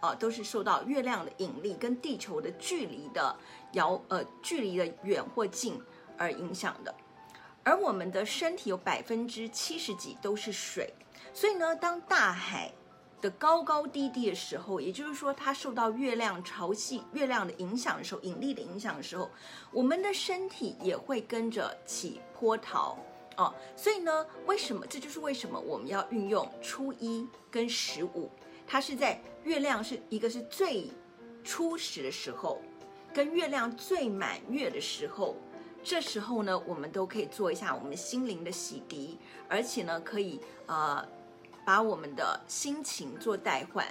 啊，都是受到月亮的引力跟地球的距离的遥呃距离的远或近而影响的。而我们的身体有百分之七十几都是水，所以呢，当大海的高高低低的时候，也就是说它受到月亮潮汐、月亮的影响的时候，引力的影响的时候，我们的身体也会跟着起波涛哦。所以呢，为什么？这就是为什么我们要运用初一跟十五。它是在月亮是一个是最初始的时候，跟月亮最满月的时候，这时候呢，我们都可以做一下我们心灵的洗涤，而且呢，可以呃把我们的心情做代换，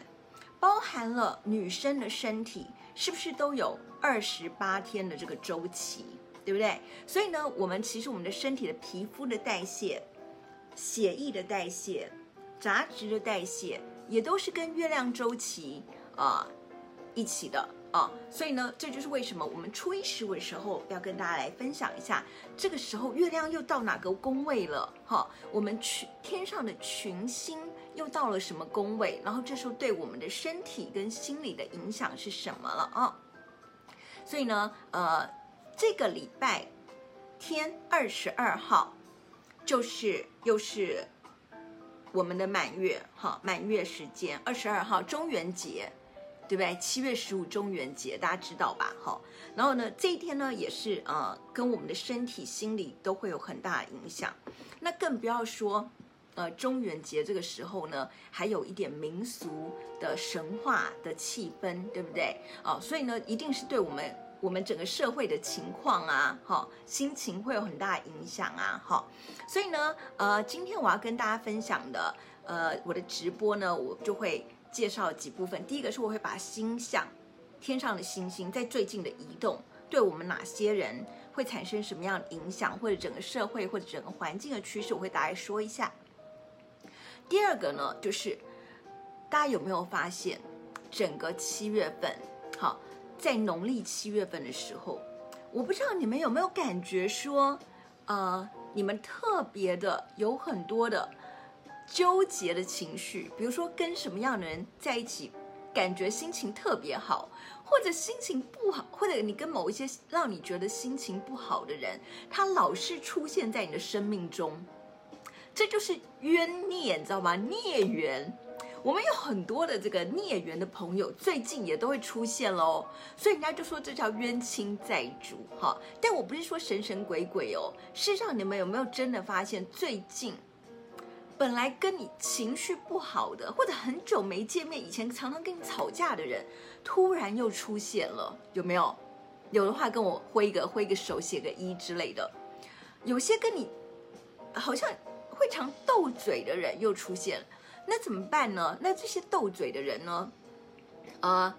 包含了女生的身体是不是都有二十八天的这个周期，对不对？所以呢，我们其实我们的身体的皮肤的代谢、血液的代谢、杂质的代谢。也都是跟月亮周期啊、一起的啊，所以呢，这就是为什么我们初一十五的时候要跟大家来分享一下，这个时候月亮又到哪个宫位了哈？我们群天上的群星又到了什么宫位？然后这时候对我们的身体跟心理的影响是什么了啊？所以呢，呃，这个礼拜天二十二号就是又是。我们的满月，哈，满月时间二十二号中元节，对不对？七月十五中元节，大家知道吧？哈，然后呢，这一天呢，也是呃，跟我们的身体、心理都会有很大的影响。那更不要说，呃，中元节这个时候呢，还有一点民俗的神话的气氛，对不对？哦，所以呢，一定是对我们。我们整个社会的情况啊，哈，心情会有很大影响啊，哈，所以呢，呃，今天我要跟大家分享的，呃，我的直播呢，我就会介绍几部分。第一个是我会把星象，天上的星星在最近的移动，对我们哪些人会产生什么样的影响，或者整个社会或者整个环境的趋势，我会大概说一下。第二个呢，就是大家有没有发现，整个七月份，好。在农历七月份的时候，我不知道你们有没有感觉说，呃，你们特别的有很多的纠结的情绪，比如说跟什么样的人在一起，感觉心情特别好，或者心情不好，或者你跟某一些让你觉得心情不好的人，他老是出现在你的生命中，这就是冤孽，你知道吗？孽缘。我们有很多的这个孽缘的朋友，最近也都会出现喽，所以人家就说这叫冤亲债主哈。但我不是说神神鬼鬼哦，事实上你们有没有真的发现，最近本来跟你情绪不好的，或者很久没见面，以前常常跟你吵架的人，突然又出现了，有没有？有的话跟我挥一个挥一个手，写个一之类的。有些跟你好像会常斗嘴的人又出现了。那怎么办呢？那这些斗嘴的人呢？啊、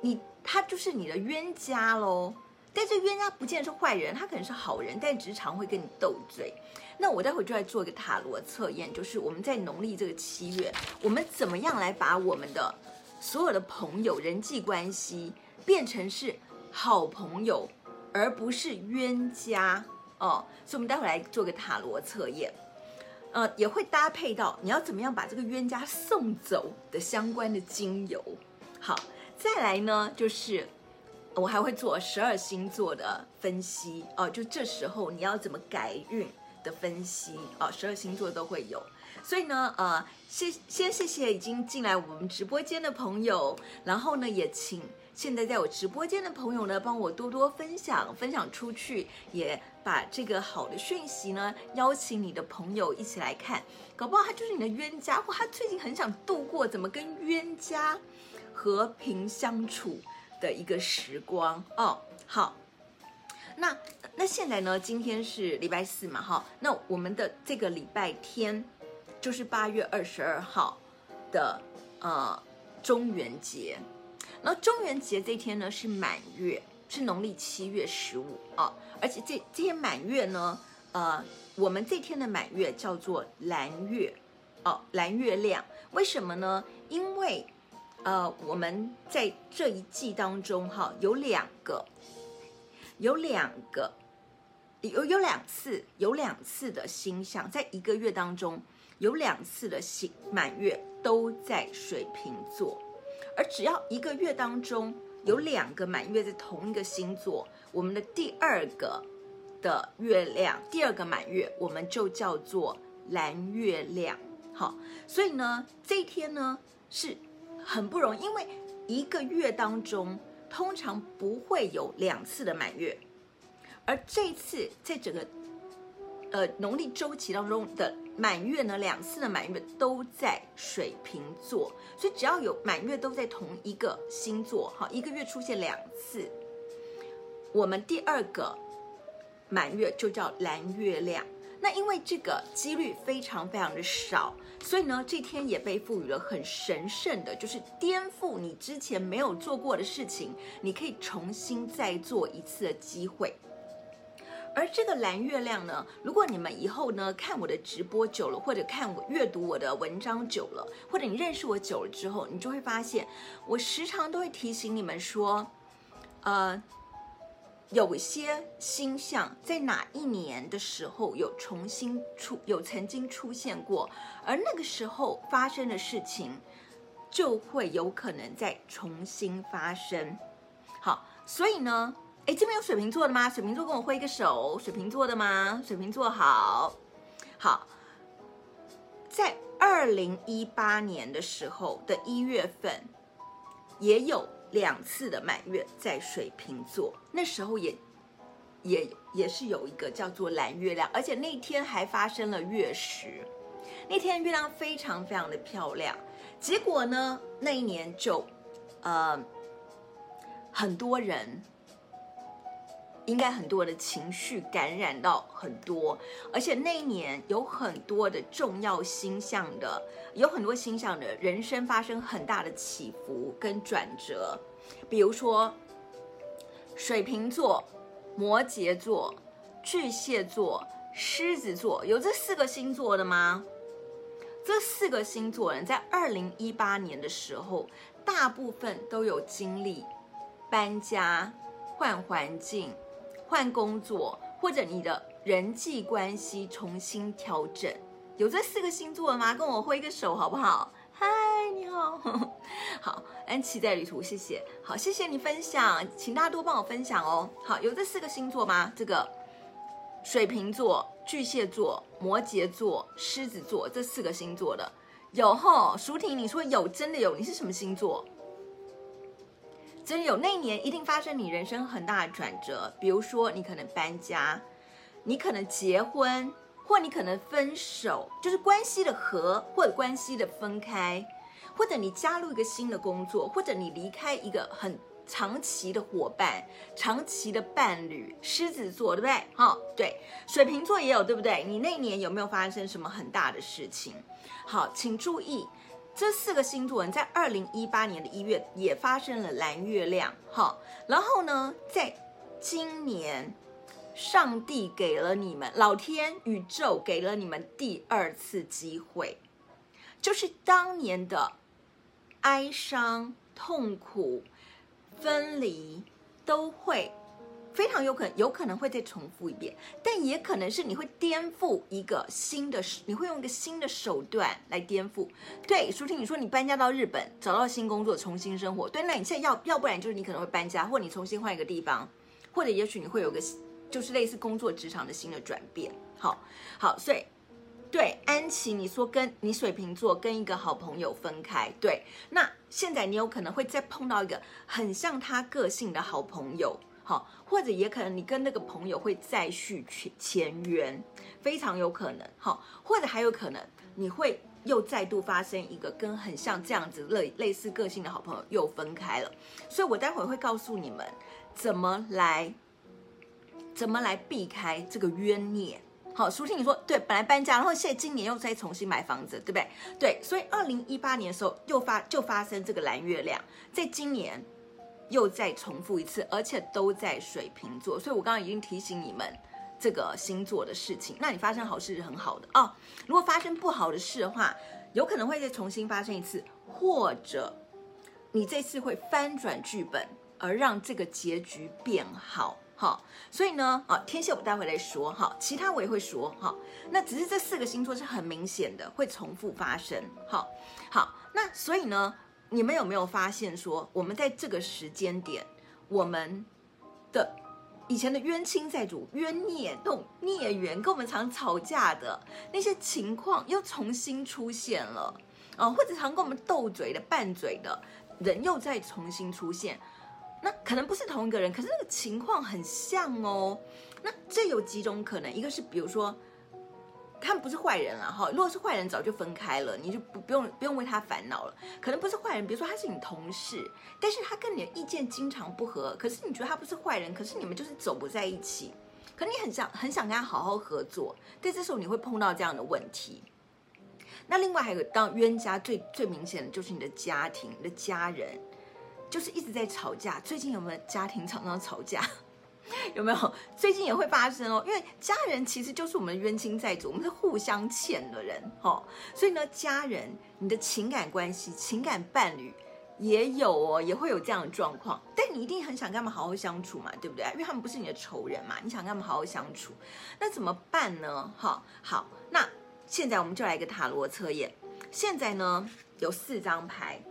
你他就是你的冤家喽。但这冤家不见得是坏人，他可能是好人，但只是常会跟你斗嘴。那我待会就来做一个塔罗测验，就是我们在农历这个七月，我们怎么样来把我们的所有的朋友、人际关系变成是好朋友，而不是冤家哦。所以，我们待会来做个塔罗测验。呃，也会搭配到你要怎么样把这个冤家送走的相关的精油。好，再来呢，就是我还会做十二星座的分析哦，就这时候你要怎么改运的分析哦，十二星座都会有。所以呢，呃，谢先谢谢已经进来我们直播间的朋友，然后呢，也请现在在我直播间的朋友呢，帮我多多分享，分享出去也。把这个好的讯息呢，邀请你的朋友一起来看，搞不好他就是你的冤家，或他最近很想度过怎么跟冤家和平相处的一个时光哦。好，那那现在呢，今天是礼拜四嘛，哈，那我们的这个礼拜天就是八月二十二号的呃中元节，然后中元节这天呢是满月。是农历七月十五啊，而且这这天满月呢，呃，我们这天的满月叫做蓝月，哦，蓝月亮。为什么呢？因为，呃，我们在这一季当中哈，有两个，有两个，有有两次，有两次的星象，在一个月当中有两次的星满月都在水瓶座。而只要一个月当中有两个满月在同一个星座，我们的第二个的月亮，第二个满月，我们就叫做蓝月亮。好，所以呢，这一天呢是很不容易，因为一个月当中通常不会有两次的满月，而这次在整个呃农历周期当中的满月呢，两次的满月都在水瓶座，所以只要有满月都在同一个星座，好，一个月出现两次，我们第二个满月就叫蓝月亮。那因为这个几率非常非常的少，所以呢，这天也被赋予了很神圣的，就是颠覆你之前没有做过的事情，你可以重新再做一次的机会。而这个蓝月亮呢，如果你们以后呢看我的直播久了，或者看我阅读我的文章久了，或者你认识我久了之后，你就会发现，我时常都会提醒你们说，呃。有些星象在哪一年的时候有重新出，有曾经出现过，而那个时候发生的事情，就会有可能再重新发生。好，所以呢，哎，这边有水瓶座的吗？水瓶座跟我挥个手，水瓶座的吗？水瓶座好，好，在二零一八年的时候的一月份，也有。两次的满月在水瓶座，那时候也也也是有一个叫做蓝月亮，而且那天还发生了月食，那天月亮非常非常的漂亮。结果呢，那一年就呃很多人。应该很多的情绪感染到很多，而且那一年有很多的重要星象的，有很多星象的人生发生很大的起伏跟转折，比如说水瓶座、摩羯座、巨蟹座、狮子座，有这四个星座的吗？这四个星座人在二零一八年的时候，大部分都有经历搬家、换环境。换工作，或者你的人际关系重新调整，有这四个星座的吗？跟我挥个手好不好？嗨，你好，好，安琪在旅途，谢谢，好，谢谢你分享，请大家多帮我分享哦。好，有这四个星座吗？这个水瓶座、巨蟹座、摩羯座、狮子座这四个星座的有吼？淑婷，你说有，真的有？你是什么星座？真有，那一年一定发生你人生很大的转折，比如说你可能搬家，你可能结婚，或你可能分手，就是关系的和或者关系的分开，或者你加入一个新的工作，或者你离开一个很长期的伙伴、长期的伴侣。狮子座对不对？好，对，水瓶座也有对不对？你那一年有没有发生什么很大的事情？好，请注意。这四个星座人在二零一八年的一月也发生了蓝月亮，哈，然后呢，在今年，上帝给了你们，老天宇宙给了你们第二次机会，就是当年的哀伤、痛苦、分离都会。非常有可能，有可能会再重复一遍，但也可能是你会颠覆一个新的，你会用一个新的手段来颠覆。对，舒婷，你说你搬家到日本，找到新工作，重新生活。对，那你现在要，要不然就是你可能会搬家，或你重新换一个地方，或者也许你会有个，就是类似工作职场的新的转变。好，好，所以，对，安琪，你说跟你水瓶座跟一个好朋友分开，对，那现在你有可能会再碰到一个很像他个性的好朋友。好，或者也可能你跟那个朋友会再续前前缘，非常有可能。好，或者还有可能你会又再度发生一个跟很像这样子类类似个性的好朋友又分开了。所以我待会会告诉你们怎么来怎么来避开这个冤孽。好，淑婷你说对，本来搬家，然后现在今年又再重新买房子，对不对？对，所以二零一八年的时候又发就发生这个蓝月亮，在今年。又再重复一次，而且都在水瓶座，所以我刚刚已经提醒你们这个星座的事情。那你发生好事是很好的哦。如果发生不好的事的话，有可能会再重新发生一次，或者你这次会翻转剧本，而让这个结局变好。好，所以呢，啊，天蝎我待会来说哈，其他我也会说哈。那只是这四个星座是很明显的会重复发生。好，好，那所以呢？你们有没有发现说，我们在这个时间点，我们的以前的冤亲债主、冤孽、那种孽缘，跟我们常吵架的那些情况又重新出现了啊，或者常跟我们斗嘴的、拌嘴的人又再重新出现。那可能不是同一个人，可是那个情况很像哦。那这有几种可能，一个是比如说。他们不是坏人了哈，如果是坏人，早就分开了，你就不不用不用为他烦恼了。可能不是坏人，比如说他是你同事，但是他跟你的意见经常不合，可是你觉得他不是坏人，可是你们就是走不在一起，可你很想很想跟他好好合作，但这时候你会碰到这样的问题。那另外还有当冤家最最明显的就是你的家庭，你的家人，就是一直在吵架。最近有没有家庭常常吵架？有没有？最近也会发生哦，因为家人其实就是我们冤亲债主，我们是互相欠的人，哦。所以呢，家人，你的情感关系、情感伴侣也有哦，也会有这样的状况。但你一定很想跟他们好好相处嘛，对不对？因为他们不是你的仇人嘛，你想跟他们好好相处，那怎么办呢？好，好，那现在我们就来一个塔罗测验。现在呢，有四张牌，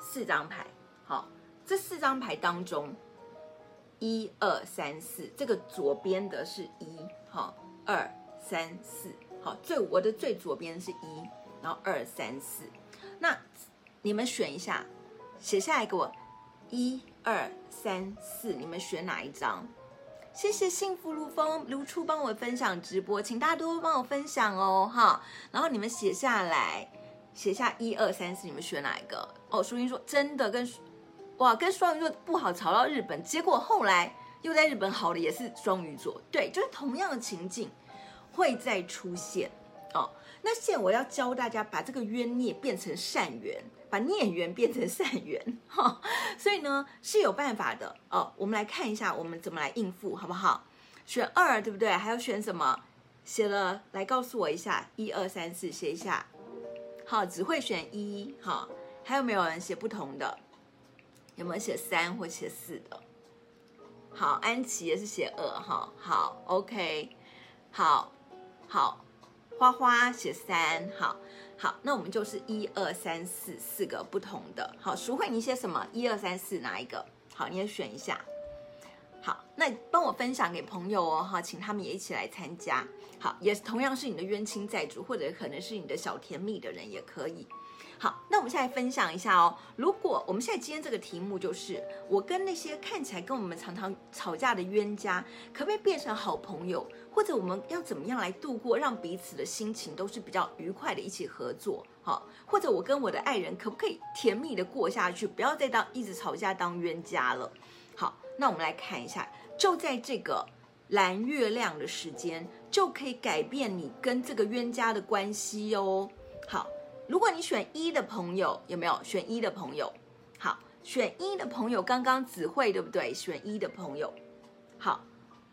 四张牌，好，这四张牌当中。一二三四，这个左边的是一，好，二三四，好，最我的最左边是一，然后二三四，那你们选一下，写下来给我，一二三四，你们选哪一张？谢谢幸福如风如初帮我分享直播，请大家多多帮我分享哦，哈，然后你们写下来，写下一二三四，你们选哪一个？哦，淑英说真的跟。哇，跟双鱼座不好，吵到日本，结果后来又在日本好的也是双鱼座，对，就是同样的情境会再出现哦。那现在我要教大家把这个冤孽变成善缘，把孽缘变成善缘哈、所以呢是有办法的哦。我们来看一下我们怎么来应付，好不好？选二对不对？还要选什么？写了来告诉我一下，一二三四写一下。好，只会选一，好，还有没有人写不同的？有没有写三或写四的？好，安琪也是写二哈。好，OK，好，好，花花写三，好好，那我们就是一二三四四个不同的。好，淑慧你写什么？一二三四哪一个？好，你也选一下。好，那帮我分享给朋友哦，哈，请他们也一起来参加。好，也同样是你的冤亲债主，或者可能是你的小甜蜜的人也可以。好，那我们现在分享一下哦。如果我们现在今天这个题目就是我跟那些看起来跟我们常常吵架的冤家，可不可以变成好朋友？或者我们要怎么样来度过，让彼此的心情都是比较愉快的，一起合作？好，或者我跟我的爱人可不可以甜蜜的过下去，不要再当一直吵架当冤家了？好，那我们来看一下，就在这个蓝月亮的时间，就可以改变你跟这个冤家的关系哦。如果你选一的朋友，有没有选一的朋友？好，选一的朋友，刚刚只会对不对？选一的朋友，好，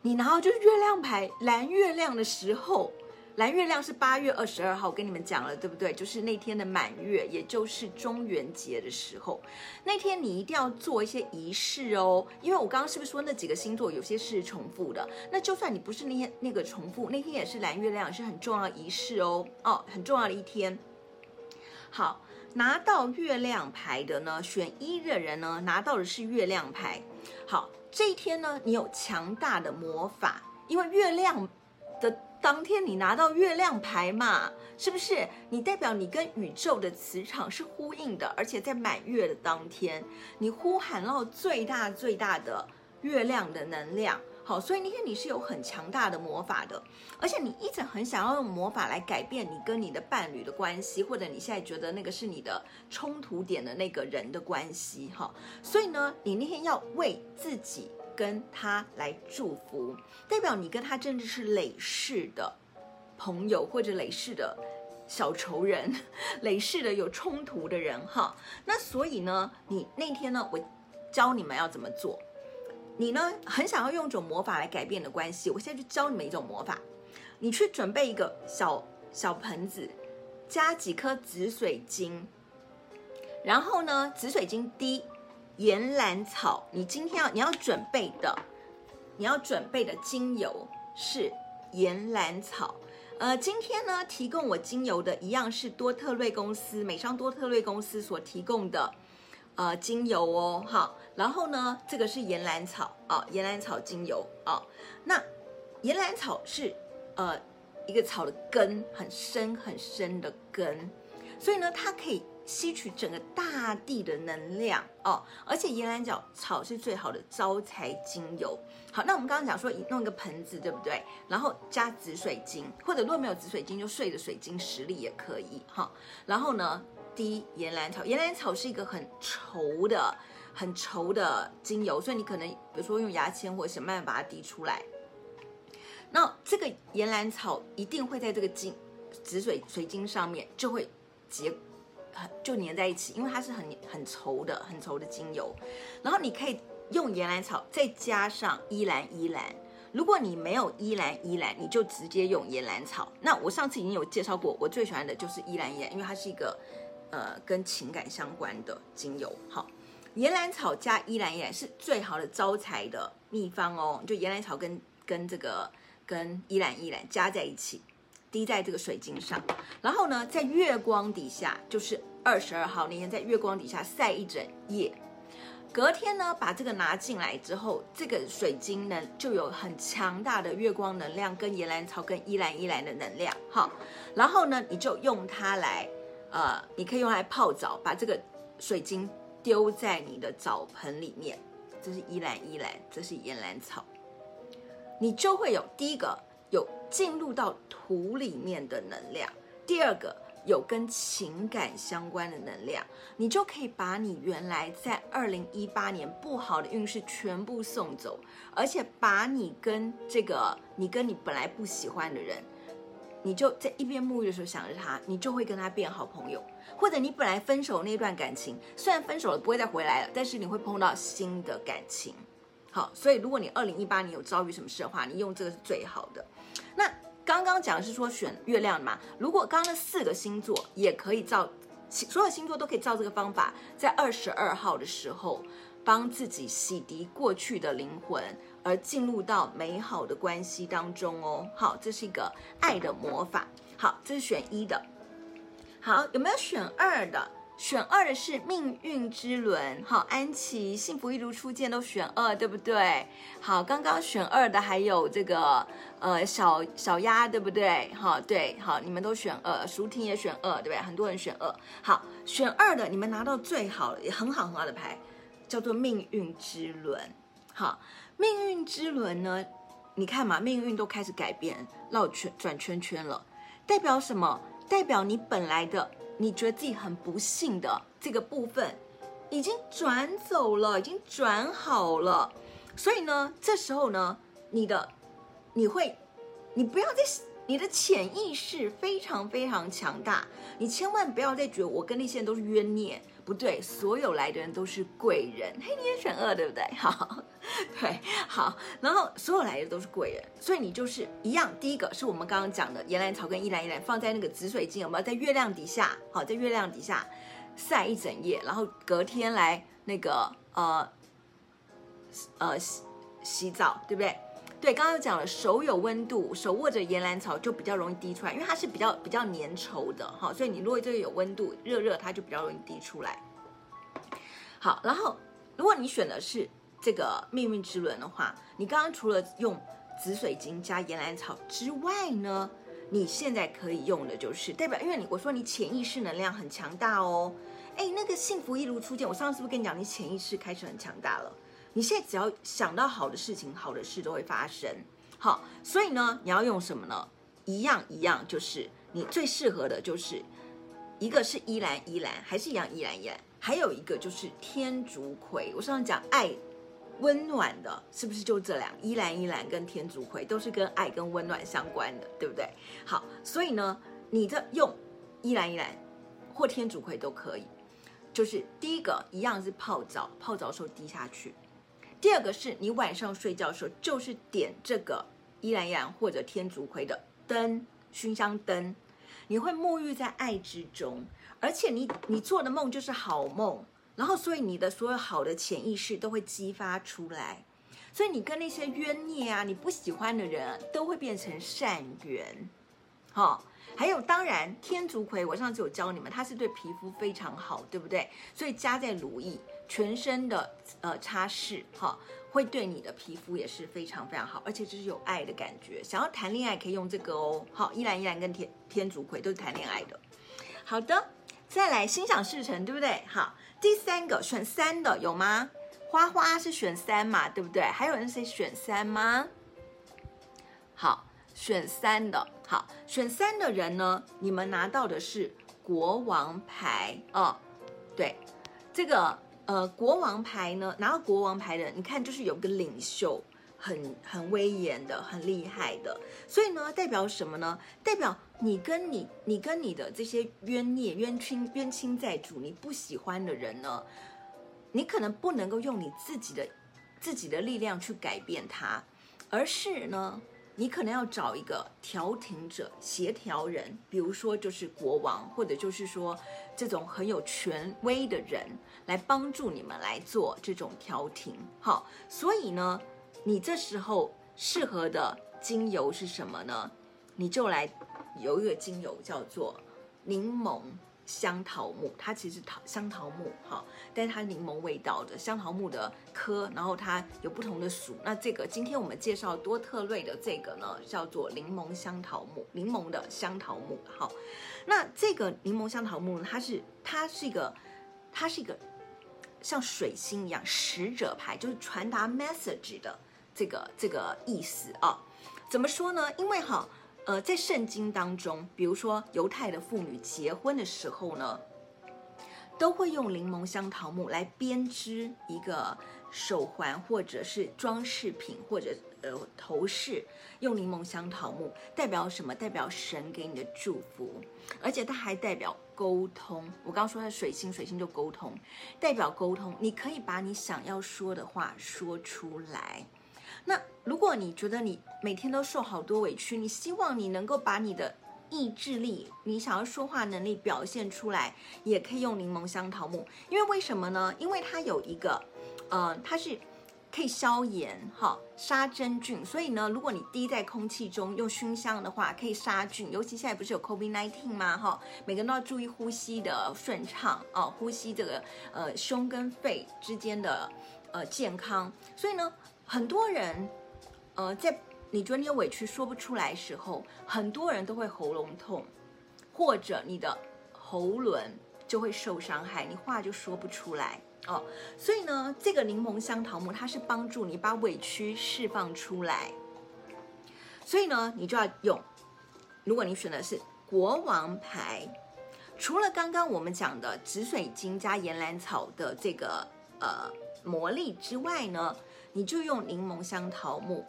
你然后就是月亮牌蓝月亮的时候，蓝月亮是八月二十二号，我跟你们讲了对不对？就是那天的满月，也就是中元节的时候，那天你一定要做一些仪式哦，因为我刚刚是不是说那几个星座有些是重复的？那就算你不是那天那个重复，那天也是蓝月亮，是很重要仪式哦，哦，很重要的一天。好，拿到月亮牌的呢，选一的人呢，拿到的是月亮牌。好，这一天呢，你有强大的魔法，因为月亮的当天你拿到月亮牌嘛，是不是？你代表你跟宇宙的磁场是呼应的，而且在满月的当天，你呼喊到最大最大的月亮的能量。好，所以那天你是有很强大的魔法的，而且你一直很想要用魔法来改变你跟你的伴侣的关系，或者你现在觉得那个是你的冲突点的那个人的关系，哈。所以呢，你那天要为自己跟他来祝福，代表你跟他真的是累世的朋友，或者累世的小仇人，累世的有冲突的人，哈。那所以呢，你那天呢，我教你们要怎么做。你呢，很想要用一种魔法来改变的关系，我现在就教你们一种魔法。你去准备一个小小盆子，加几颗紫水晶，然后呢，紫水晶滴岩兰草。你今天要你要准备的，你要准备的精油是岩兰草，呃，今天呢，提供我精油的一样是多特瑞公司美商多特瑞公司所提供的呃精油哦，好，然后呢，这个是岩兰草啊，岩兰草精油啊，那岩兰草是呃一个草的根很深很深的根，所以呢，它可以。吸取整个大地的能量哦，而且岩兰角草是最好的招财精油。好，那我们刚刚讲说，弄一个盆子，对不对？然后加紫水晶，或者如果没有紫水晶，就碎的水晶实力也可以哈、然后呢，滴岩兰草，岩兰草是一个很稠的、很稠的精油，所以你可能比如说用牙签或者想办法把它滴出来。那这个岩兰草一定会在这个晶紫水水晶上面就会结很。就粘在一起，因为它是很很稠的、很稠的精油。然后你可以用岩兰草，再加上依兰依兰。如果你没有依兰依兰，你就直接用岩兰草。那我上次已经有介绍过，我最喜欢的就是依兰依兰，因为它是一个呃跟情感相关的精油。好，岩兰草加依兰依兰是最好的招财的秘方哦。就岩兰草跟跟这个跟依兰依兰加在一起。滴在这个水晶上，然后呢，在月光底下，就是二十二号那天，在月光底下晒一整夜。隔天呢，把这个拿进来之后，这个水晶呢就有很强大的月光能量，跟岩兰草、跟依兰依兰的能量。好，然后呢，你就用它来，呃，你可以用来泡澡，把这个水晶丢在你的澡盆里面。这是依兰依兰，这是岩兰草，你就会有第一个。有进入到土里面的能量，第二个有跟情感相关的能量，你就可以把你原来在二零一八年不好的运势全部送走，而且把你跟这个你跟你本来不喜欢的人，你就在一边沐浴的时候想着他，你就会跟他变好朋友，或者你本来分手那段感情，虽然分手了不会再回来了，但是你会碰到新的感情。好，所以如果你二零一八年有遭遇什么事的话，你用这个是最好的。那刚刚讲的是说选月亮嘛，如果刚刚那四个星座也可以照，所有星座都可以照这个方法，在二十二号的时候帮自己洗涤过去的灵魂，而进入到美好的关系当中哦。好，这是一个爱的魔法。好，这是选一的。好，有没有选二的？选二的是命运之轮，好，安琪，幸福一如初见都选二，对不对？好，刚刚选二的还有这个呃小小鸭，对不对？好，对，好，你们都选二，舒婷也选二，对不对？很多人选二，好，选二的你们拿到最好也很好很好的牌，叫做命运之轮。好，命运之轮呢，你看嘛，命运都开始改变，绕圈转圈圈了，代表什么？代表你本来的。你觉得自己很不幸的这个部分，已经转走了，已经转好了，所以呢，这时候呢，你的，你会，你不要再，你的潜意识非常非常强大，你千万不要再觉得我跟那些人都是冤孽。不对，所有来的人都是贵人。嘿，你也选二，对不对？好，对，好。然后所有来的都是贵人，所以你就是一样。第一个是我们刚刚讲的岩兰草跟依兰依兰放在那个紫水晶，有没有在月亮底下？好，在月亮底下晒一整夜，然后隔天来那个呃呃洗洗澡，对不对？对，刚刚讲了，手有温度，手握着岩兰草就比较容易滴出来，因为它是比较比较粘稠的哈，所以你如果这个有温度，热热它就比较容易滴出来。好，然后如果你选的是这个命运之轮的话，你刚刚除了用紫水晶加岩兰草之外呢，你现在可以用的就是代表，因为你我说你潜意识能量很强大哦，哎，那个幸福一如初见，我上次是不是跟你讲，你潜意识开始很强大了？你现在只要想到好的事情，好的事都会发生。好，所以呢，你要用什么呢？一样一样，就是你最适合的，就是一个是依兰依兰，还是一样依兰依兰，还有一个就是天竺葵。我上次讲爱温暖的，是不是就这两？依兰依兰跟天竺葵都是跟爱跟温暖相关的，对不对？好，所以呢，你这用依兰依兰或天竺葵都可以。就是第一个一样是泡澡，泡澡的时候滴下去。第二个是你晚上睡觉的时候，就是点这个依兰依兰或者天竺葵的灯，熏香灯，你会沐浴在爱之中，而且你你做的梦就是好梦，然后所以你的所有好的潜意识都会激发出来，所以你跟那些冤孽啊，你不喜欢的人啊，都会变成善缘。哈。还有，当然天竺葵，我上次有教你们，它是对皮肤非常好，对不对？所以加在乳液，全身的呃擦拭，哈，会对你的皮肤也是非常非常好，而且就是有爱的感觉。想要谈恋爱可以用这个哦，好，依兰依兰跟天天竺葵都是谈恋爱的。好的，再来心想事成，对不对？好，第三个选三的有吗？花花是选三嘛，对不对？还有人谁选三吗？好，选三的，好，选三的人呢，你们拿到的是国王牌哦。对，这个呃国王牌呢，拿到国王牌的，你看就是有个领袖，很很威严的，很厉害的。所以呢，代表什么呢？代表你跟你你跟你的这些冤孽、冤亲、冤亲债主，你不喜欢的人呢？你可能不能够用你自己的自己的力量去改变他，而是呢，你可能要找一个调停者、协调人，比如说就是国王，或者就是说这种很有权威的人来帮助你们来做这种调停。好，所以呢，你这时候适合的精油是什么呢？你就来有一个精油叫做柠檬。香桃木，它其实桃香桃木，哈，但是它柠檬味道的香桃木的科，然后它有不同的属。那这个今天我们介绍多特瑞的这个呢，叫做柠檬香桃木，柠檬的香桃木，好。那这个柠檬香桃木呢，它是它是一个它是一个像水星一样使者牌，就是传达 message 的这个这个意思啊。怎么说呢？因为哈。呃，在圣经当中，比如说犹太的妇女结婚的时候呢，都会用柠檬香桃木来编织一个手环，或者是装饰品，或者呃头饰，用柠檬香桃木代表什么？代表神给你的祝福，而且它还代表沟通。我刚刚说它水星，水星就沟通，代表沟通，你可以把你想要说的话说出来。那如果你觉得你每天都受好多委屈，你希望你能够把你的意志力、你想要说话能力表现出来，也可以用柠檬香桃木。因为为什么呢？因为它有一个，呃，它是可以消炎、哈杀真菌。所以呢，如果你滴在空气中用熏香的话，可以杀菌。尤其现在不是有 COVID-19 吗？哈，每个人都要注意呼吸的顺畅哦，呼吸这个呃胸跟肺之间的呃健康。所以呢。很多人，呃，在你觉得你有委屈说不出来的时候，很多人都会喉咙痛，或者你的喉轮就会受伤害，你话就说不出来哦。所以呢，这个柠檬香桃木它是帮助你把委屈释放出来。所以呢，你就要用。如果你选的是国王牌，除了刚刚我们讲的紫水晶加岩兰草的这个呃魔力之外呢，你就用柠檬香桃木，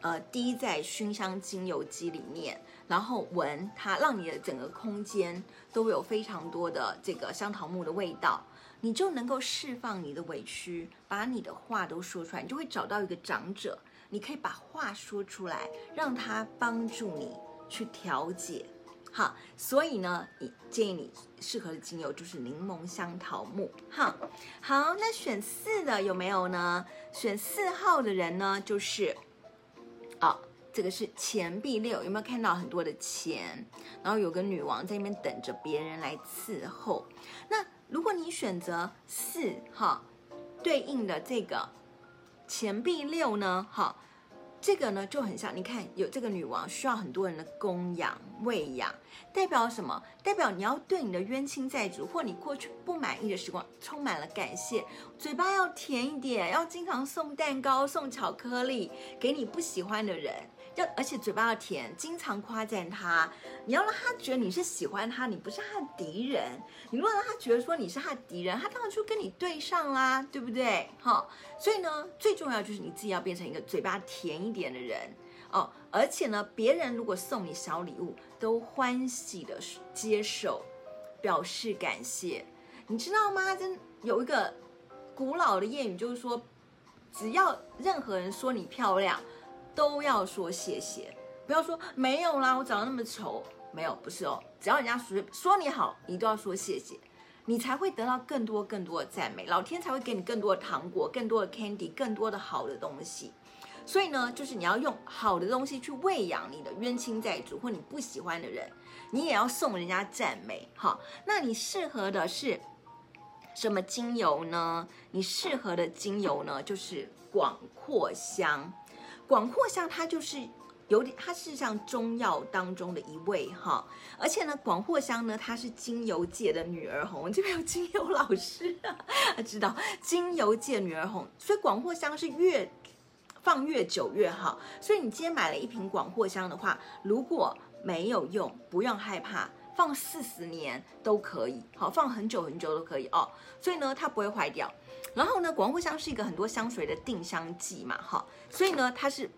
呃，滴在熏香精油机里面，然后闻它，让你的整个空间都有非常多的这个香桃木的味道，你就能够释放你的委屈，把你的话都说出来，你就会找到一个长者，你可以把话说出来，让他帮助你去调解。好，所以呢，你建议你适合的精油就是柠檬香桃木。哈，好，那选四的有没有呢？选四号的人呢，就是，哦，这个是钱币六，有没有看到很多的钱？然后有个女王在那边等着别人来伺候。那如果你选择四号，对应的这个钱币六呢，哈。这个呢就很像，你看有这个女王需要很多人的供养、喂养，代表什么？代表你要对你的冤亲债主或你过去不满意的时光充满了感谢，嘴巴要甜一点，要经常送蛋糕、送巧克力给你不喜欢的人。要而且嘴巴要甜，经常夸赞他。你要让他觉得你是喜欢他，你不是他的敌人。你如果让他觉得说你是他的敌人，他当然就跟你对上啦，对不对？好，所以呢，最重要就是你自己要变成一个嘴巴甜一点的人哦。而且呢，别人如果送你小礼物，都欢喜的接受，表示感谢。你知道吗？真有一个古老的谚语，就是说，只要任何人说你漂亮。都要说谢谢，不要说没有啦，我长得那么丑，没有，不是哦。只要人家说说你好，你都要说谢谢，你才会得到更多更多的赞美，老天才会给你更多的糖果、更多的 candy、更多的好的东西。所以呢，就是你要用好的东西去喂养你的冤亲债主或你不喜欢的人，你也要送人家赞美。好，那你适合的是什么精油呢？你适合的精油呢，就是广阔香。广藿香它就是。有点，它是像中药当中的一味哈，而且呢，广藿香呢，它是精油界的女儿红。这边有精油老师啊，知道精油界女儿红，所以广藿香是越放越久越好。所以你今天买了一瓶广藿香的话，如果没有用，不用害怕，放四十年都可以，好，放很久很久都可以哦。所以呢，它不会坏掉。然后呢，广藿香是一个很多香水的定香剂嘛，哈，所以呢，它是。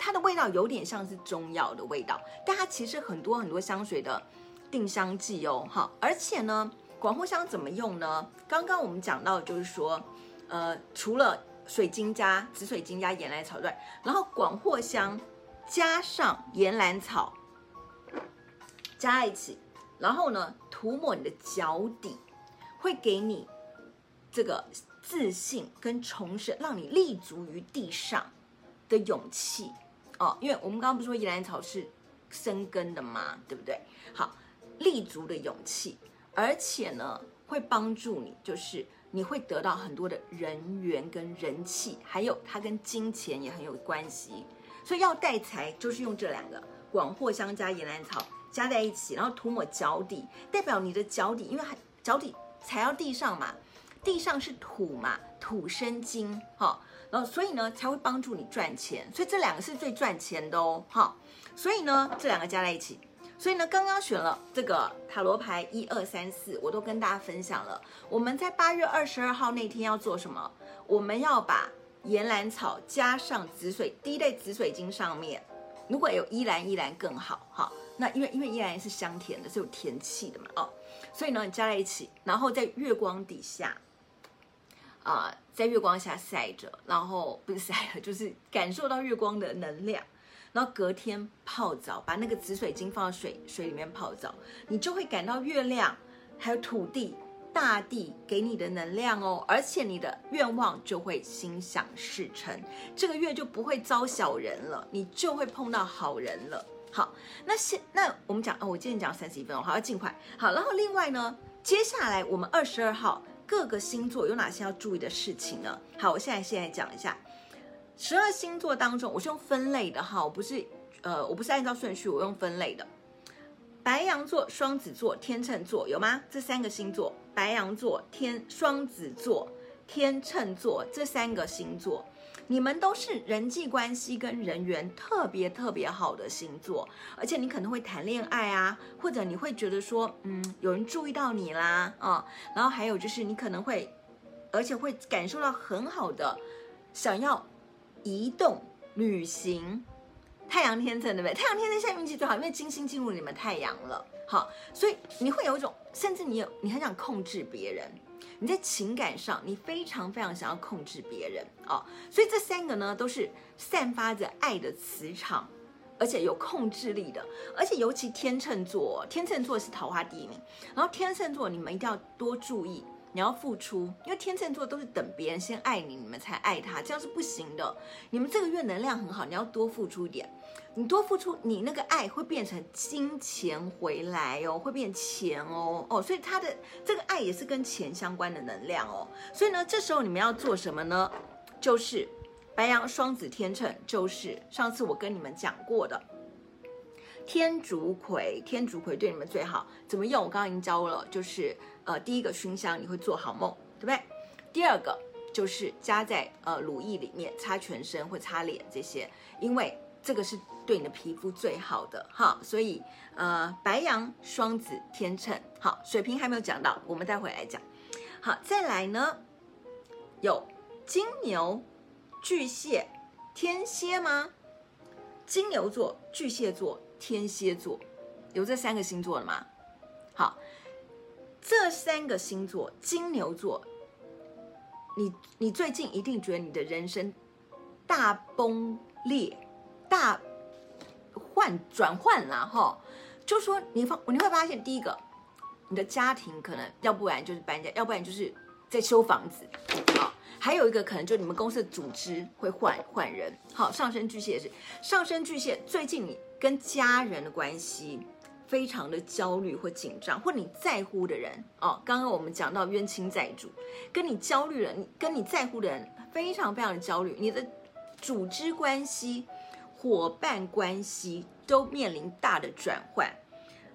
它的味道有点像是中药的味道，但它其实很多很多香水的定香剂哦，哈，而且呢，广藿香怎么用呢？刚刚我们讲到就是说，呃，除了水晶加紫水晶加岩兰草对，然后广藿香加上岩兰草加在一起，然后呢，涂抹你的脚底，会给你这个自信跟重生，让你立足于地上的勇气。哦，因为我们刚刚不是说岩兰草是生根的吗？对不对？好，立足的勇气，而且呢，会帮助你，就是你会得到很多的人缘跟人气，还有它跟金钱也很有关系。所以要带财，就是用这两个广藿香加岩兰草加在一起，然后涂抹脚底，代表你的脚底，因为脚底踩到地上嘛，地上是土嘛，土生金，哈、哦。然后，所以呢，才会帮助你赚钱。所以这两个是最赚钱的哦，好。所以呢，这两个加在一起。所以呢，刚刚选了这个塔罗牌一二三四，我都跟大家分享了。我们在八月二十二号那天要做什么？我们要把岩兰草加上紫水滴在紫水晶上面。如果有依兰，依兰更好哈。那因为因为依兰是香甜的，是有甜气的嘛，哦。所以呢，你加在一起，然后在月光底下。啊、在月光下晒着，然后不是晒了，就是感受到月光的能量，然后隔天泡澡，把那个紫水晶放到水水里面泡澡，你就会感到月亮，还有土地、大地给你的能量哦，而且你的愿望就会心想事成，这个月就不会遭小人了，你就会碰到好人了。好，那现那我们讲哦，我今天讲三十一分钟，好，要尽快。好，然后另外呢，接下来我们二十二号。各个星座有哪些要注意的事情呢？好，我现在先来讲一下，十二星座当中，我是用分类的哈，我不是呃，我不是按照顺序，我用分类的。白羊座、双子座、天秤座有吗？这三个星座，白羊座、天双子座、天秤座这三个星座。你们都是人际关系跟人缘特别特别好的星座，而且你可能会谈恋爱啊，或者你会觉得说，嗯，有人注意到你啦，啊，然后还有就是你可能会，而且会感受到很好的想要移动旅行。太阳天秤对不对？太阳天秤现在运气最好，因为金星进入你们太阳了，好，所以你会有一种，甚至你有你很想控制别人。你在情感上，你非常非常想要控制别人哦，所以这三个呢都是散发着爱的磁场，而且有控制力的，而且尤其天秤座，天秤座是桃花第一名，然后天秤座你们一定要多注意。你要付出，因为天秤座都是等别人先爱你，你们才爱他，这样是不行的。你们这个月能量很好，你要多付出一点。你多付出，你那个爱会变成金钱回来哦，会变钱哦哦，所以他的这个爱也是跟钱相关的能量哦。所以呢，这时候你们要做什么呢？就是白羊、双子、天秤，就是上次我跟你们讲过的天竺葵。天竺葵对你们最好，怎么用？我刚刚已经教了，就是。呃，第一个熏香你会做好梦，对不对？第二个就是加在呃乳液里面擦全身或擦脸这些，因为这个是对你的皮肤最好的哈。所以呃，白羊、双子、天秤，好，水瓶还没有讲到，我们待会来讲。好，再来呢，有金牛、巨蟹、天蝎吗？金牛座、巨蟹座、天蝎座，有这三个星座了吗？好。这三个星座，金牛座，你你最近一定觉得你的人生大崩裂、大换转换了哈。就说你发你会发现，第一个，你的家庭可能要不然就是搬家，要不然就是在修房子，好，还有一个可能就你们公司的组织会换换人。好，上升巨蟹也是，上升巨蟹最近你跟家人的关系非常的焦虑或紧张，或你在乎的人哦，刚刚我们讲到冤亲债主，跟你焦虑了，你跟你在乎的人非常非常的焦虑，你的组织关系、伙伴关系都面临大的转换。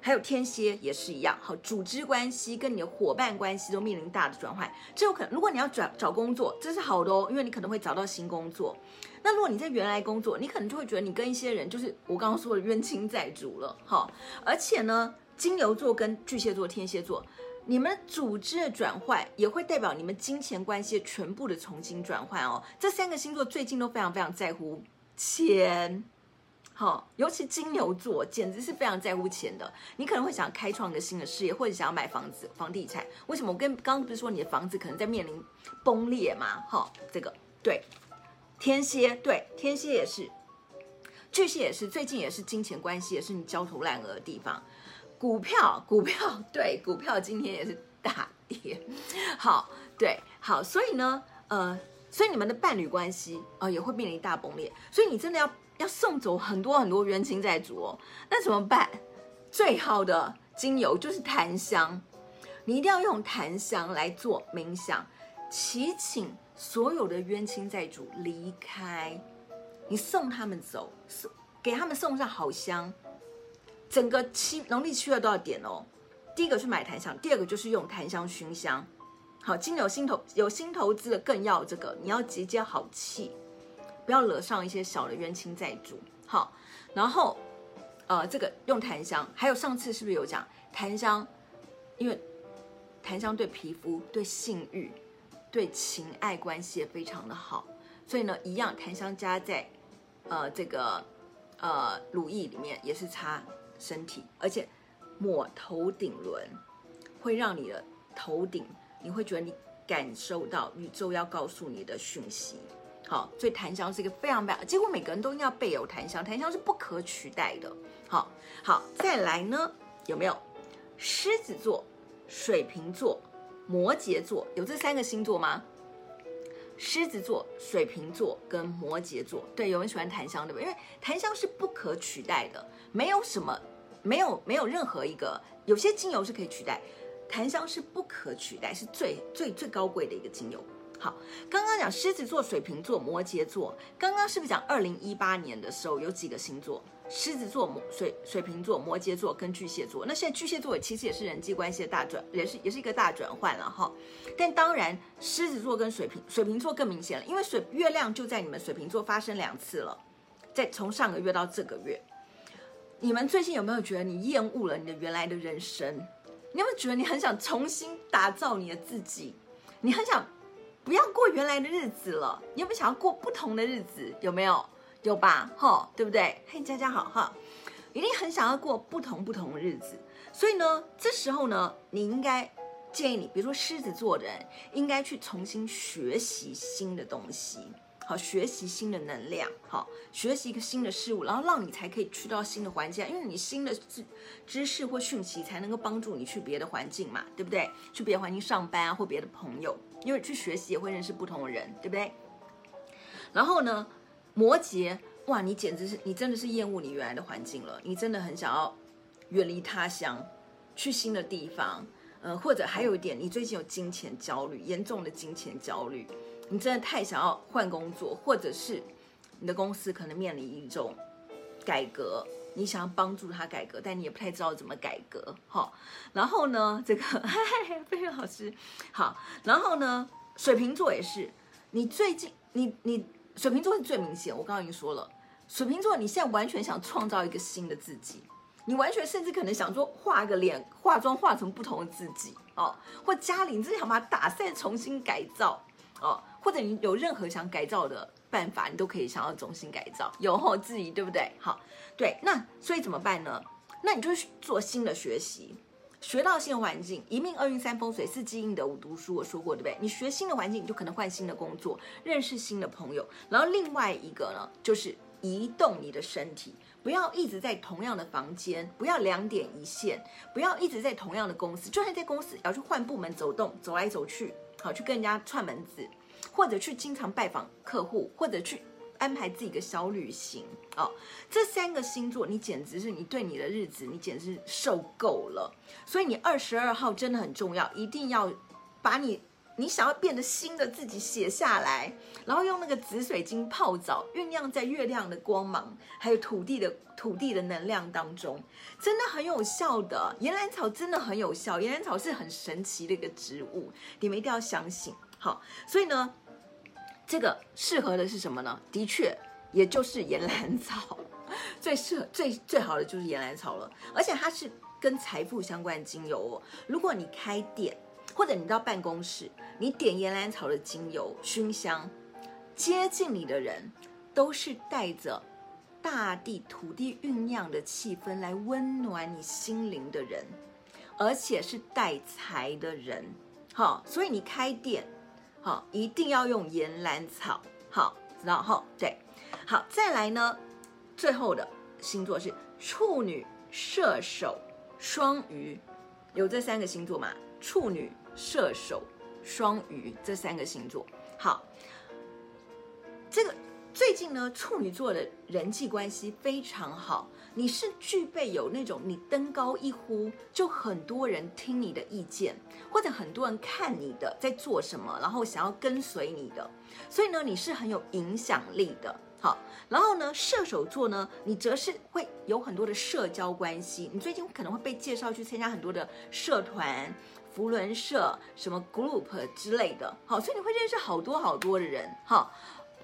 还有天蝎也是一样，好，组织关系跟你的伙伴关系都面临大的转换，这有可能。如果你要转找工作，这是好的哦，因为你可能会找到新工作。那如果你在原来工作，你可能就会觉得你跟一些人就是我刚刚说的冤亲债主了，好。而且呢，金牛座跟巨蟹座、天蝎座，你们组织的转换也会代表你们金钱关系全部的重新转换哦。这三个星座最近都非常非常在乎钱。好，尤其金牛座简直是非常在乎钱的。你可能会想开创一个新的事业，或者想要买房子、房地产。为什么？我跟刚刚不是说你的房子可能在面临崩裂吗？好，这个对，天蝎对，天蝎也是，巨蟹也是，最近也是金钱关系也是你焦头烂额的地方。股票，股票对，股票今天也是大跌。好，对，好，所以呢，呃，所以你们的伴侣关系啊、呃、也会面临大崩裂。所以你真的要。要送走很多很多冤亲债主哦，那怎么办？最好的精油就是檀香，你一定要用檀香来做冥想，祈请所有的冤亲债主离开，你送他们走，送给他们送上好香，整个七农历七月都要点哦。第一个是买檀香，第二个就是用檀香熏香。好，金牛新投有新投资的更要这个，你要结接好气。不要惹上一些小的冤亲债主，好，然后，呃，这个用檀香，还有上次是不是有讲檀香？因为檀香对皮肤、对性欲、对情爱关系也非常的好，所以呢，一样檀香加在，呃，这个呃乳液里面也是擦身体，而且抹头顶轮，会让你的头顶，你会觉得你感受到宇宙要告诉你的讯息。好，所以檀香是一个非常非常，几乎每个人都应该要备有檀香，檀香是不可取代的。好，好，再来呢，有没有狮子座、水瓶座、摩羯座？有这三个星座吗？狮子座、水瓶座跟摩羯座，对，有人喜欢檀香，对不对？因为檀香是不可取代的，没有什么，没有没有任何一个，有些精油是可以取代，檀香是不可取代，是最最最高贵的一个精油。好，刚刚讲狮子座、水瓶座、摩羯座，刚刚是不是讲二零一八年的时候有几个星座？狮子座、摩水水瓶座、摩羯座跟巨蟹座。那现在巨蟹座其实也是人际关系的大转，也是也是一个大转换了哈。但当然，狮子座跟水瓶水瓶座更明显了，因为水月亮就在你们水瓶座发生两次了，在从上个月到这个月，你们最近有没有觉得你厌恶了你的原来的人生？你有没有觉得你很想重新打造你的自己？你很想。不要过原来的日子了，你有没有想要过不同的日子？有没有？有吧？哈，对不对？嘿，佳佳好哈，一定很想要过不同不同的日子。所以呢，这时候呢，你应该建议你，比如说狮子座的人，应该去重新学习新的东西。好，学习新的能量，好，学习一个新的事物，然后让你才可以去到新的环境，因为你新的知知识或讯息才能够帮助你去别的环境嘛，对不对？去别的环境上班啊，或别的朋友，因为去学习也会认识不同的人，对不对？然后呢，摩羯，哇，你简直是，你真的是厌恶你原来的环境了，你真的很想要远离他乡，去新的地方，呃，或者还有一点，你最近有金钱焦虑，严重的金钱焦虑。你真的太想要换工作，或者是你的公司可能面临一种改革，你想要帮助他改革，但你也不太知道怎么改革，好。然后呢，这个 菲菲老师，好。然后呢，水瓶座也是，你最近你你水瓶座是最明显，我刚刚已经说了，水瓶座你现在完全想创造一个新的自己，你完全甚至可能想说画个脸，化妆化成不同的自己哦，或家里你自己想把它打散，重新改造哦。或者你有任何想改造的办法，你都可以想要重新改造，有后质疑，对不对？好，对，那所以怎么办呢？那你就做新的学习，学到新的环境，一命二运三风水四积阴德五读书，我说过，对不对？你学新的环境，你就可能换新的工作，认识新的朋友。然后另外一个呢，就是移动你的身体，不要一直在同样的房间，不要两点一线，不要一直在同样的公司，就算在公司也要去换部门走动，走来走去，好，去跟人家串门子。或者去经常拜访客户，或者去安排自己的小旅行哦。这三个星座，你简直是你对你的日子，你简直是受够了。所以你二十二号真的很重要，一定要把你。你想要变得新的自己写下来，然后用那个紫水晶泡澡，酝酿在月亮的光芒，还有土地的土地的能量当中，真的很有效的。岩兰草真的很有效，岩兰草是很神奇的一个植物，你们一定要相信。好，所以呢，这个适合的是什么呢？的确，也就是岩兰草，最适合最最好的就是岩兰草了，而且它是跟财富相关的精油哦。如果你开店，或者你到办公室，你点岩兰草的精油熏香，接近你的人都是带着大地土地酝酿的气氛来温暖你心灵的人，而且是带财的人。好，所以你开店，好，一定要用岩兰草。好，然后对，好，再来呢，最后的星座是处女、射手、双鱼，有这三个星座吗？处女。射手、双鱼这三个星座，好，这个最近呢，处女座的人际关系非常好。你是具备有那种你登高一呼，就很多人听你的意见，或者很多人看你的在做什么，然后想要跟随你的，所以呢，你是很有影响力的。好，然后呢，射手座呢，你则是会有很多的社交关系，你最近可能会被介绍去参加很多的社团。福伦社什么 group 之类的，好，所以你会认识好多好多的人，哈，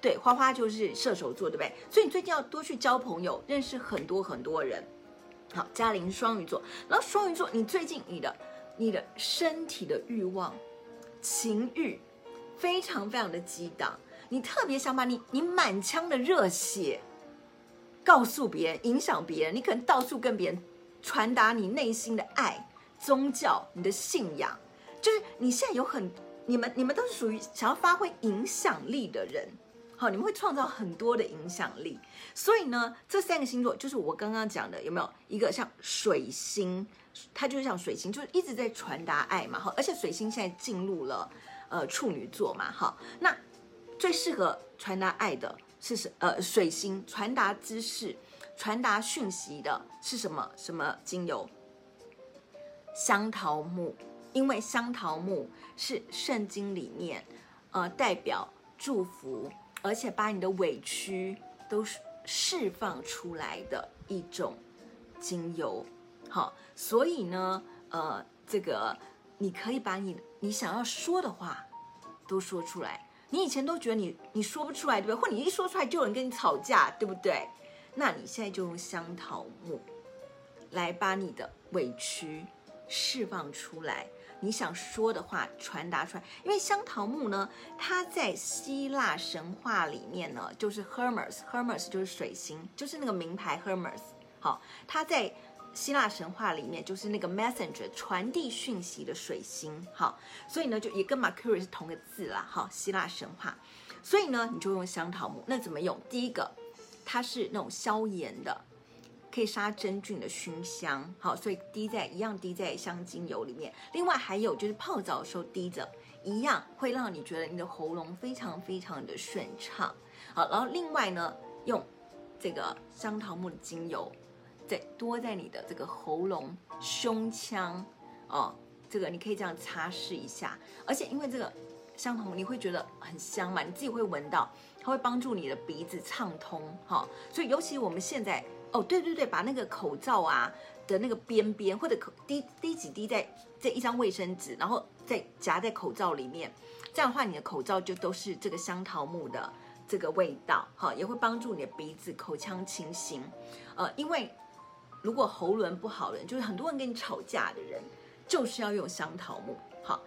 对，花花就是射手座，对不对？所以你最近要多去交朋友，认识很多很多人。好，嘉玲双鱼座，然后双鱼座，你最近你的你的身体的欲望、情欲非常非常的激荡，你特别想把你你满腔的热血告诉别人，影响别人，你可能到处跟别人传达你内心的爱。宗教，你的信仰，就是你现在有很，你们你们都是属于想要发挥影响力的人，好，你们会创造很多的影响力。所以呢，这三个星座就是我刚刚讲的，有没有一个像水星，它就是像水星，就是一直在传达爱嘛，好，而且水星现在进入了呃处女座嘛，好，那最适合传达爱的是什？呃，水星传达知识、传达讯息的是什么？什么精油？香桃木，因为香桃木是圣经里面，呃，代表祝福，而且把你的委屈都释放出来的一种精油。好，所以呢，呃，这个你可以把你你想要说的话都说出来。你以前都觉得你你说不出来，对不对？或你一说出来就有人跟你吵架，对不对？那你现在就用香桃木来把你的委屈。释放出来，你想说的话传达出来。因为香桃木呢，它在希腊神话里面呢，就是 Hermes，Hermes 就是水星，就是那个名牌 Hermes。好，它在希腊神话里面就是那个 Messenger，传递讯息的水星。好，所以呢，就也跟 Mercury 是同个字啦。好，希腊神话，所以呢，你就用香桃木。那怎么用？第一个，它是那种消炎的。可以杀真菌的熏香，好，所以滴在一样滴在香精油里面。另外还有就是泡澡的时候滴着，一样会让你觉得你的喉咙非常非常的顺畅。好，然后另外呢，用这个香桃木的精油，再多在你的这个喉咙、胸腔哦，这个你可以这样擦拭一下。而且因为这个香桃木你会觉得很香嘛，你自己会闻到，它会帮助你的鼻子畅通，哈、所以尤其我们现在。哦，对对对，把那个口罩啊的那个边边或者口滴滴几滴在这一张卫生纸，然后再夹在口罩里面，这样的话你的口罩就都是这个香桃木的这个味道，哈，也会帮助你的鼻子口腔清新。呃，因为如果喉咙不好的人，就是很多人跟你吵架的人，就是要用香桃木。好，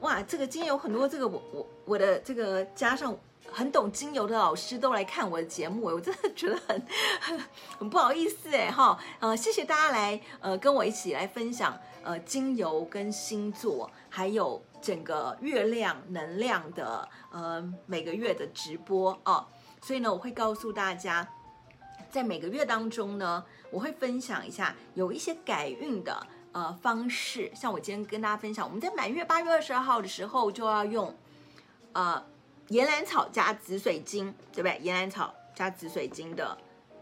哇，这个今天有很多这个我我我的这个加上。很懂精油的老师都来看我的节目，我真的觉得很很，很不好意思哎哈，呃，谢谢大家来呃跟我一起来分享呃精油跟星座，还有整个月亮能量的呃每个月的直播哦，所以呢，我会告诉大家，在每个月当中呢，我会分享一下有一些改运的呃方式，像我今天跟大家分享，我们在满月八月二十二号的时候就要用呃。岩兰草加紫水晶，对不对？岩兰草加紫水晶的，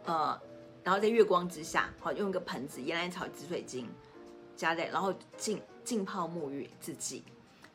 呃，然后在月光之下，好，用一个盆子，岩兰草、紫水晶加在，然后浸浸泡沐浴自己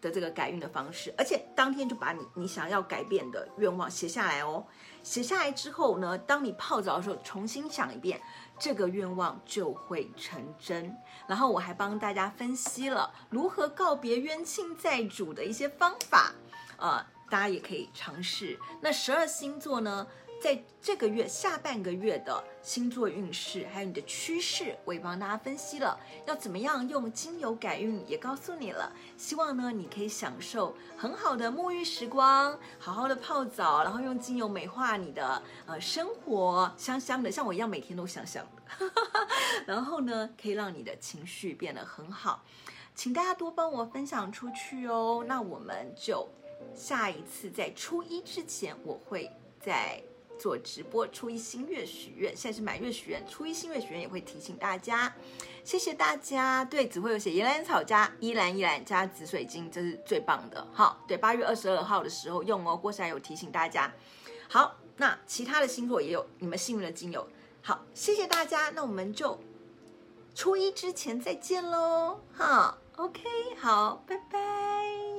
的这个改运的方式，而且当天就把你你想要改变的愿望写下来哦。写下来之后呢，当你泡澡的时候，重新想一遍，这个愿望就会成真。然后我还帮大家分析了如何告别冤亲债主的一些方法，呃。大家也可以尝试。那十二星座呢，在这个月下半个月的星座运势，还有你的趋势，我也帮大家分析了。要怎么样用精油改运，也告诉你了。希望呢，你可以享受很好的沐浴时光，好好的泡澡，然后用精油美化你的呃生活，香香的，像我一样每天都香香的。然后呢，可以让你的情绪变得很好。请大家多帮我分享出去哦。那我们就。下一次在初一之前，我会在做直播。初一新月许愿，现在是满月许愿，初一新月许愿也会提醒大家。谢谢大家。对，只会有写岩兰草加依兰依兰加紫水晶，这是最棒的。好，对，八月二十二号的时候用哦。郭珊有提醒大家。好，那其他的星座也有你们幸运的精油。好，谢谢大家。那我们就初一之前再见喽。哈，OK，好，拜拜。